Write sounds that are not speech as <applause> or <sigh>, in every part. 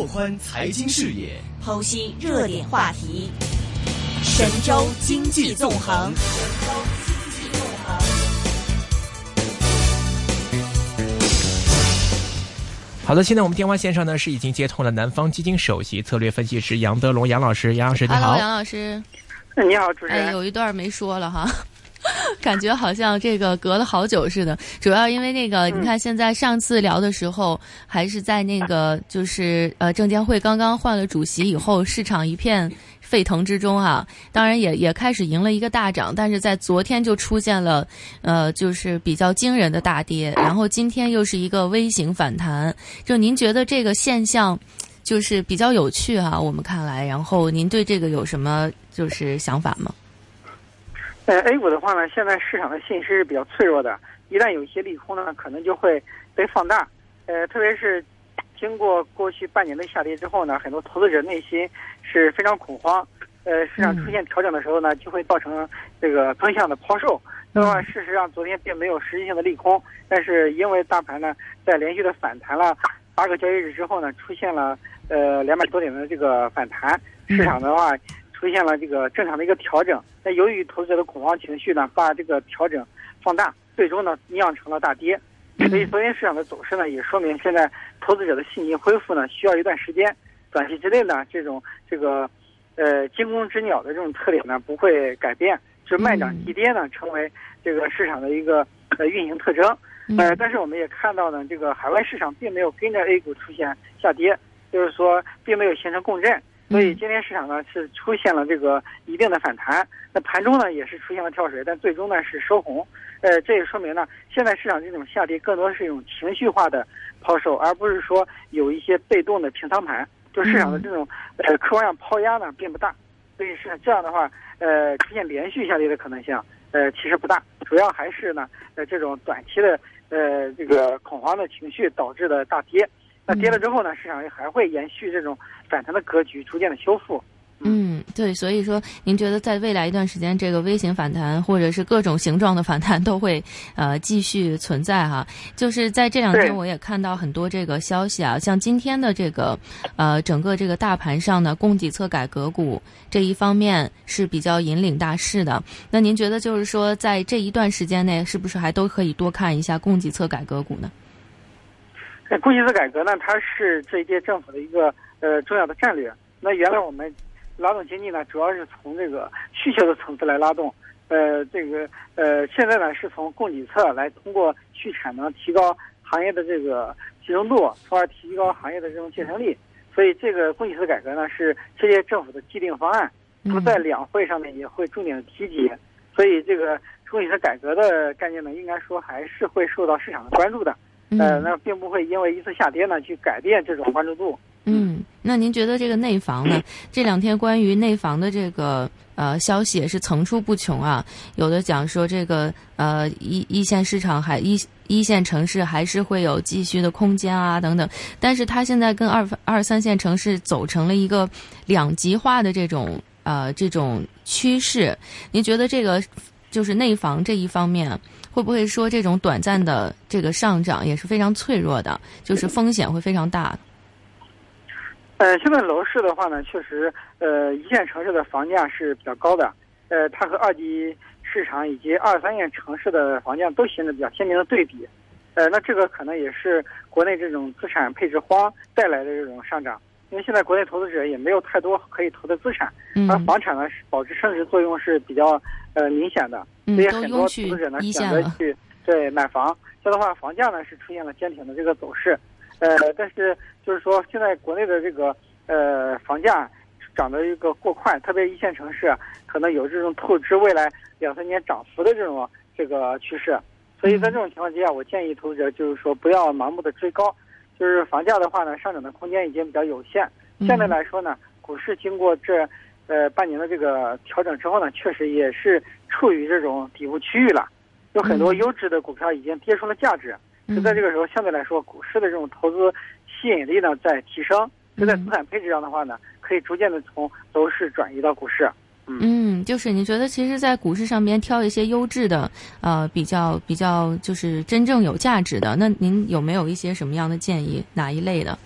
拓宽财经视野，剖析热点话题，神州经济纵横。好的，现在我们电话线上呢是已经接通了南方基金首席策略分析师杨德龙杨老师，杨老师你好。Hello，杨老师。你好，主持人。哎，有一段没说了哈。<laughs> 感觉好像这个隔了好久似的，主要因为那个，你看现在上次聊的时候，还是在那个就是呃证监会刚刚换了主席以后，市场一片沸腾之中啊，当然也也开始赢了一个大涨，但是在昨天就出现了呃就是比较惊人的大跌，然后今天又是一个微型反弹，就您觉得这个现象就是比较有趣哈、我们看来，然后您对这个有什么就是想法吗？呃，A 股的话呢，现在市场的信息是比较脆弱的，一旦有一些利空呢，可能就会被放大。呃，特别是经过过去半年的下跌之后呢，很多投资者内心是非常恐慌。呃，市场出现调整的时候呢，就会造成这个横向的抛售。那么事实上，昨天并没有实质性的利空，但是因为大盘呢在连续的反弹了八个交易日之后呢，出现了呃两百多点的这个反弹，市场的话。出现了这个正常的一个调整，那由于投资者的恐慌情绪呢，把这个调整放大，最终呢酿成了大跌。所以昨天市场的走势呢，也说明现在投资者的信心恢复呢需要一段时间。短期之内呢，这种这个呃惊弓之鸟的这种特点呢不会改变，就是慢涨急跌呢成为这个市场的一个呃运行特征。呃，但是我们也看到呢，这个海外市场并没有跟着 A 股出现下跌，就是说并没有形成共振。所以今天市场呢是出现了这个一定的反弹，那盘中呢也是出现了跳水，但最终呢是收红。呃，这也说明呢，现在市场这种下跌更多是一种情绪化的抛售，而不是说有一些被动的平仓盘。就市场的这种呃客观上抛压呢并不大，所以是这样的话，呃出现连续下跌的可能性呃其实不大，主要还是呢呃这种短期的呃这个恐慌的情绪导致的大跌。那跌了之后呢，市场还会延续这种反弹的格局，逐渐的修复。嗯，对，所以说，您觉得在未来一段时间，这个微型反弹或者是各种形状的反弹都会呃继续存在哈？就是在这两天，我也看到很多这个消息啊，像今天的这个呃整个这个大盘上呢，供给侧改革股这一方面是比较引领大势的。那您觉得就是说，在这一段时间内，是不是还都可以多看一下供给侧改革股呢？那供给侧改革呢，它是这一届政府的一个呃重要的战略。那原来我们拉动经济呢，主要是从这个需求的层次来拉动，呃，这个呃现在呢是从供给侧来通过去产能提高行业的这个集中度，从而提高行业的这种竞争力。所以这个供给侧改革呢是这届政府的既定方案，那么在两会上面也会重点提及。所以这个供给侧改革的概念呢，应该说还是会受到市场的关注的。呃，那并不会因为一次下跌呢，去改变这种关注度。嗯，那您觉得这个内房呢？这两天关于内房的这个呃消息也是层出不穷啊。有的讲说这个呃一一线市场还一一线城市还是会有继续的空间啊等等，但是它现在跟二二三线城市走成了一个两极化的这种呃这种趋势。您觉得这个就是内房这一方面？会不会说这种短暂的这个上涨也是非常脆弱的，就是风险会非常大？呃，现在楼市的话呢，确实，呃，一线城市的房价是比较高的，呃，它和二级市场以及二三线城市的房价都形成比较鲜明的对比，呃，那这个可能也是国内这种资产配置荒带来的这种上涨，因为现在国内投资者也没有太多可以投的资产，而房产呢保值升值作用是比较呃明显的。所以很多投资者呢选择去对买房，这样的话房价呢是出现了坚挺的这个走势，呃，但是就是说现在国内的这个呃房价涨得一个过快，特别一线城市可能有这种透支未来两三年涨幅的这种这个趋势，所以在这种情况之下，我建议投资者就是说不要盲目的追高，就是房价的话呢上涨的空间已经比较有限，相对来说呢，股市经过这呃半年的这个调整之后呢，确实也是。处于这种底部区域了，有很多优质的股票已经跌出了价值。就在这个时候，相对来说，股市的这种投资吸引力呢在提升。就在资产配置上的话呢，可以逐渐的从楼市转移到股市。嗯，就是你觉得，其实，在股市上边挑一些优质的，呃，比较比较就是真正有价值的，那您有没有一些什么样的建议？哪一类的？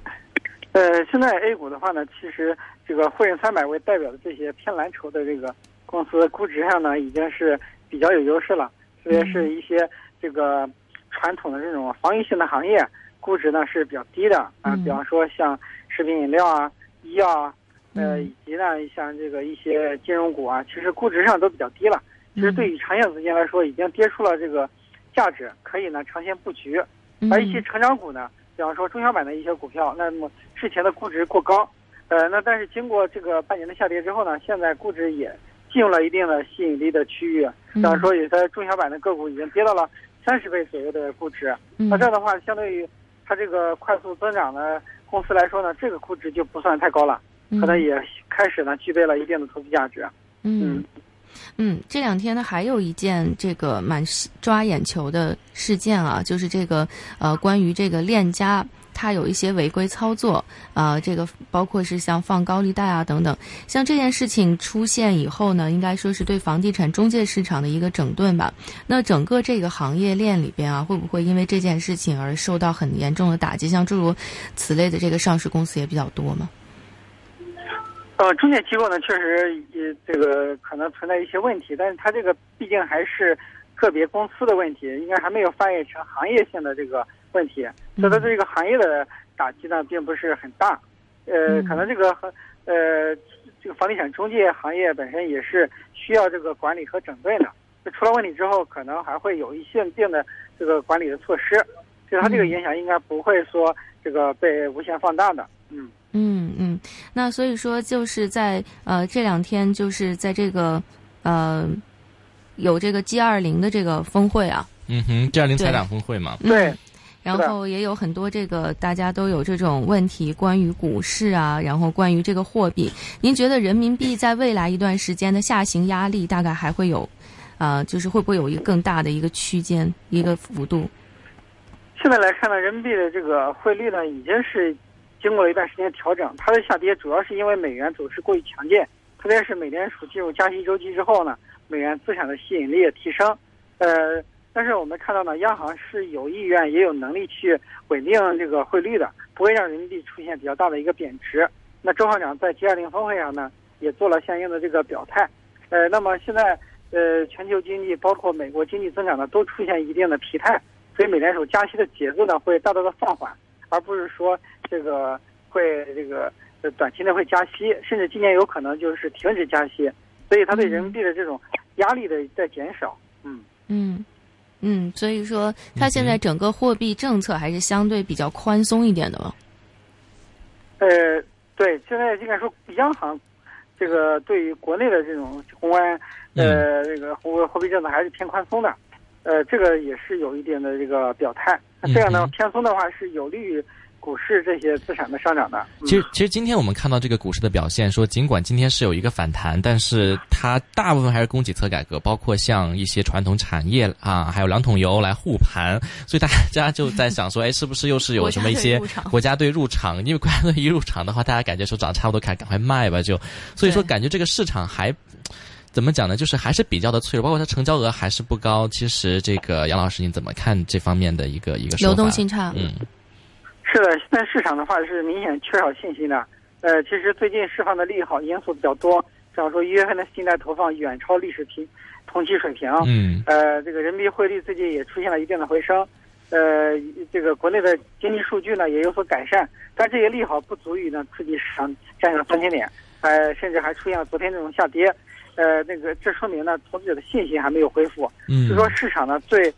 <laughs> 呃，现在 A 股的话呢，其实这个沪深三百为代表的这些偏蓝筹的这个公司估值上呢，已经是比较有优势了。特别是一些这个传统的这种防御性的行业，估值呢是比较低的啊。比方说像食品饮料啊、医药啊，呃，以及呢像这个一些金融股啊，其实估值上都比较低了。其实对于长线资金来说，已经跌出了这个价值，可以呢长线布局。而一些成长股呢，比方说中小板的一些股票，那么之前的估值过高，呃，那但是经过这个半年的下跌之后呢，现在估值也进入了一定的吸引力的区域。比方说有些中小板的个股已经跌到了三十倍左右的估值，那这样的话，相对于它这个快速增长的公司来说呢，这个估值就不算太高了，可能也开始呢具备了一定的投资价值。嗯。嗯，这两天呢，还有一件这个蛮抓眼球的事件啊，就是这个呃，关于这个链家，它有一些违规操作啊，这个包括是像放高利贷啊等等。像这件事情出现以后呢，应该说是对房地产中介市场的一个整顿吧。那整个这个行业链里边啊，会不会因为这件事情而受到很严重的打击？像诸如此类的这个上市公司也比较多吗？呃，中介机构呢，确实也这个可能存在一些问题，但是它这个毕竟还是个别公司的问题，应该还没有翻译成行业性的这个问题，所以它对这个行业的打击呢，并不是很大。呃，可能这个和呃这个房地产中介行业本身也是需要这个管理和整顿的。就出了问题之后，可能还会有一些定的这个管理的措施，所以它这个影响应该不会说这个被无限放大的。嗯。嗯嗯，那所以说就是在呃这两天就是在这个呃有这个 G 二零的这个峰会啊，嗯哼，G 二零财长峰会嘛，对，然后也有很多这个大家都有这种问题，关于股市啊，然后关于这个货币，您觉得人民币在未来一段时间的下行压力大概还会有啊，就是会不会有一个更大的一个区间一个幅度？现在来看呢，人民币的这个汇率呢已经是。经过了一段时间调整，它的下跌主要是因为美元走势过于强劲，特别是美联储进入加息周期之后呢，美元资产的吸引力也提升。呃，但是我们看到呢，央行是有意愿也有能力去稳定这个汇率的，不会让人民币出现比较大的一个贬值。那周行长在 G20 峰会上呢，也做了相应的这个表态。呃，那么现在呃，全球经济包括美国经济增长呢，都出现一定的疲态，所以美联储加息的节奏呢，会大大的放缓。而不是说这个会这个呃短期内会加息，甚至今年有可能就是停止加息，所以它对人民币的这种压力的在减少。嗯嗯嗯，所以说它现在整个货币政策还是相对比较宽松一点的了。呃，对，现在应该说央行这个对于国内的这种宏观呃这个货货币政策还是偏宽松的，呃，这个也是有一点的这个表态。那这样呢，偏松的话是有利于股市这些资产的上涨的。其实，其实今天我们看到这个股市的表现，说尽管今天是有一个反弹，但是它大部分还是供给侧改革，包括像一些传统产业啊，还有两桶油来护盘，所以大家就在想说，哎，是不是又是有什么一些 <laughs> 国家队入场？因为国家队一入场的话，大家感觉说涨差不多，赶赶快卖吧，就所以说感觉这个市场还。怎么讲呢？就是还是比较的脆弱，包括它成交额还是不高。其实这个杨老师，你怎么看这方面的一个一个流动性差？嗯，是的，现在市场的话是明显缺少信心的。呃，其实最近释放的利好因素比较多，比方说一月份的信贷投放远超历史平同期水平。嗯。呃，这个人民币汇率最近也出现了一定的回升。呃，这个国内的经济数据呢也有所改善，但这些利好不足以呢刺激市场站上三千点，呃，甚至还出现了昨天这种下跌。呃，那个，这说明呢，投资者的信心还没有恢复。嗯，就说市场呢最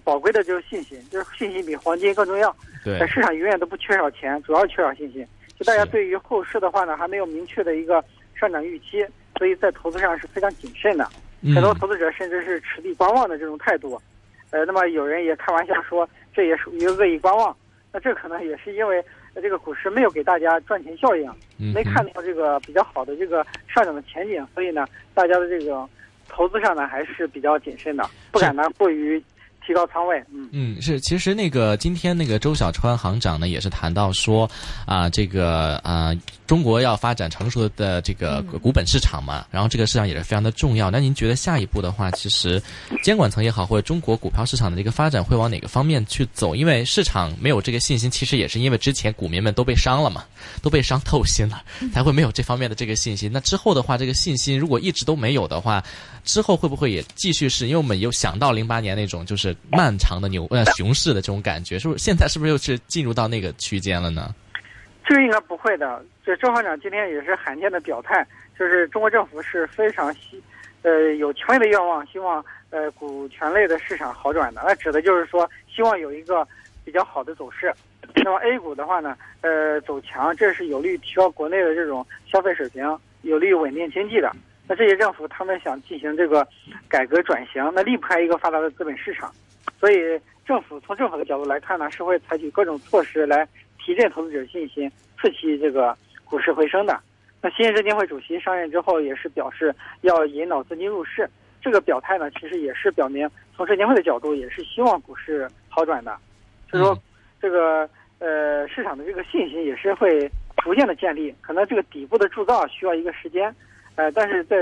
宝贵的就是信心，就是信心比黄金更重要。对，市场永远都不缺少钱，主要缺少信心。就大家对于后市的话呢，还没有明确的一个上涨预期，所以在投资上是非常谨慎的。很多投资者甚至是持币观望的这种态度。呃，那么有人也开玩笑说，这也属于恶意观望。那这可能也是因为。这个股市没有给大家赚钱效应，没看到这个比较好的这个上涨的前景，所以呢，大家的这个投资上呢还是比较谨慎的，不敢呢过于提高仓位。嗯嗯，是，其实那个今天那个周小川行长呢，也是谈到说啊，这个啊，中国要发展成熟的这个股本市场嘛，然后这个市场也是非常的重要。那您觉得下一步的话，其实监管层也好，或者中国股票市场的这个发展会往哪个方面去走？因为市场没有这个信心，其实也是因为之前股民们都被伤了嘛，<laughs> 都被伤透心了，才会没有这方面的这个信心。那之后的话，这个信心如果一直都没有的话，之后会不会也继续是？因为我们有想到零八年那种就是漫长的牛呃熊市的这种感觉，是不是？现在是不是又是进入到那个区间了呢？这个应该不会的。这周行长今天也是罕见的表态，就是中国政府是非常希呃有强烈的愿望，希望呃股权类的市场好转的。那指的就是说，希望有一个比较好的走势。那么 A 股的话呢，呃走强，这是有利于提高国内的这种消费水平，有利于稳定经济的。那这些政府他们想进行这个改革转型，那离不开一个发达的资本市场，所以政府从政府的角度来看呢，是会采取各种措施来提振投资者信心，刺激这个股市回升的。那新任证监会主席上任之后也是表示要引导资金入市，这个表态呢，其实也是表明从证监会的角度也是希望股市好转的，所以说这个呃市场的这个信心也是会逐渐的建立，可能这个底部的铸造需要一个时间。呃，但是在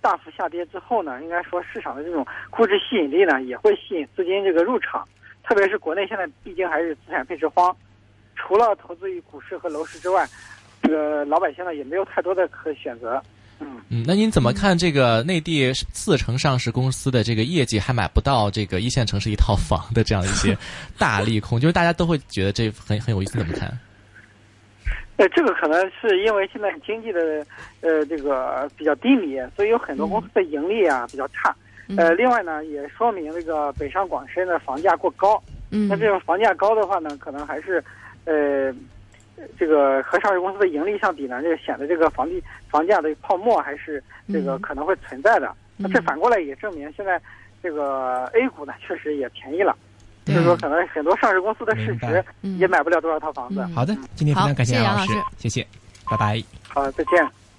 大幅下跌之后呢，应该说市场的这种估值吸引力呢，也会吸引资金这个入场。特别是国内现在毕竟还是资产配置荒，除了投资于股市和楼市之外，这个老百姓呢也没有太多的可选择。嗯嗯，那您怎么看这个内地四成上市公司的这个业绩还买不到这个一线城市一套房的这样一些大利空？<laughs> 就是大家都会觉得这很很有意思，怎么看？呃，这个可能是因为现在经济的呃这个比较低迷，所以有很多公司的盈利啊比较差。呃，另外呢，也说明这个北上广深的房价过高。嗯。那这种房价高的话呢，可能还是呃这个和上市公司的盈利相比呢，这个显得这个房地房价的泡沫还是这个可能会存在的。那这反过来也证明现在这个 A 股呢确实也便宜了。就是说，可能很多上市公司的市值也买不了多少套房子。好的，今天非常感谢杨老师，谢谢，拜拜。好，再见。